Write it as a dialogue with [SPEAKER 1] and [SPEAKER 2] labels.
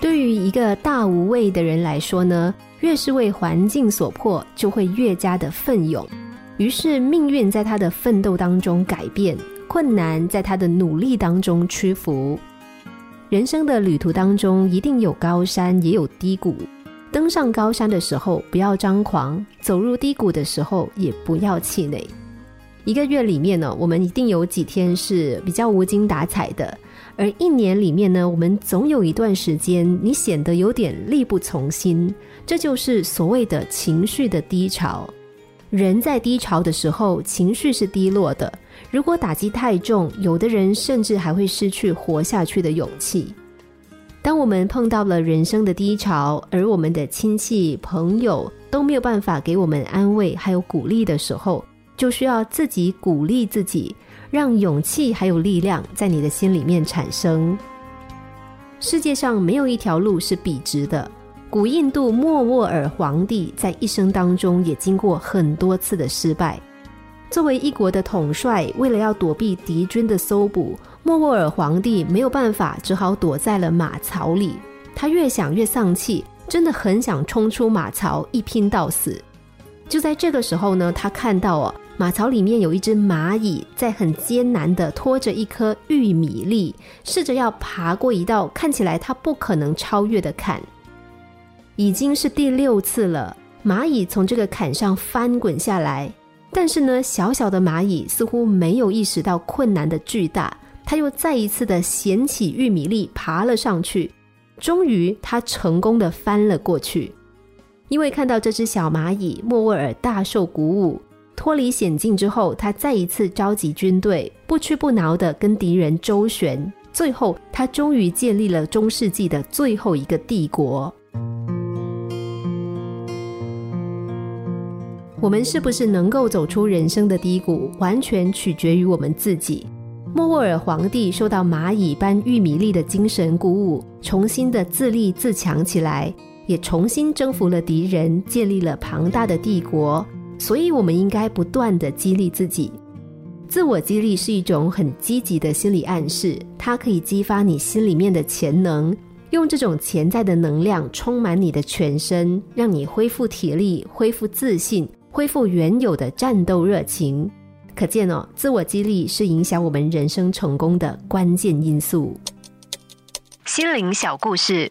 [SPEAKER 1] 对于一个大无畏的人来说呢，越是为环境所迫，就会越加的奋勇。于是命运在他的奋斗当中改变，困难在他的努力当中屈服。人生的旅途当中，一定有高山，也有低谷。登上高山的时候，不要张狂；走入低谷的时候，也不要气馁。一个月里面呢，我们一定有几天是比较无精打采的。而一年里面呢，我们总有一段时间，你显得有点力不从心，这就是所谓的情绪的低潮。人在低潮的时候，情绪是低落的。如果打击太重，有的人甚至还会失去活下去的勇气。当我们碰到了人生的低潮，而我们的亲戚朋友都没有办法给我们安慰还有鼓励的时候，就需要自己鼓励自己。让勇气还有力量在你的心里面产生。世界上没有一条路是笔直的。古印度莫卧儿皇帝在一生当中也经过很多次的失败。作为一国的统帅，为了要躲避敌军的搜捕，莫卧儿皇帝没有办法，只好躲在了马槽里。他越想越丧气，真的很想冲出马槽一拼到死。就在这个时候呢，他看到哦。马槽里面有一只蚂蚁，在很艰难的拖着一颗玉米粒，试着要爬过一道看起来它不可能超越的坎。已经是第六次了，蚂蚁从这个坎上翻滚下来，但是呢，小小的蚂蚁似乎没有意识到困难的巨大，它又再一次的捡起玉米粒爬了上去，终于它成功的翻了过去。因为看到这只小蚂蚁，莫沃尔大受鼓舞。脱离险境之后，他再一次召集军队，不屈不挠的跟敌人周旋。最后，他终于建立了中世纪的最后一个帝国。我们是不是能够走出人生的低谷，完全取决于我们自己。莫卧儿皇帝受到蚂蚁般玉米粒的精神鼓舞，重新的自立自强起来，也重新征服了敌人，建立了庞大的帝国。所以，我们应该不断的激励自己。自我激励是一种很积极的心理暗示，它可以激发你心里面的潜能，用这种潜在的能量充满你的全身，让你恢复体力、恢复自信、恢复原有的战斗热情。可见哦，自我激励是影响我们人生成功的关键因素。心灵小故事，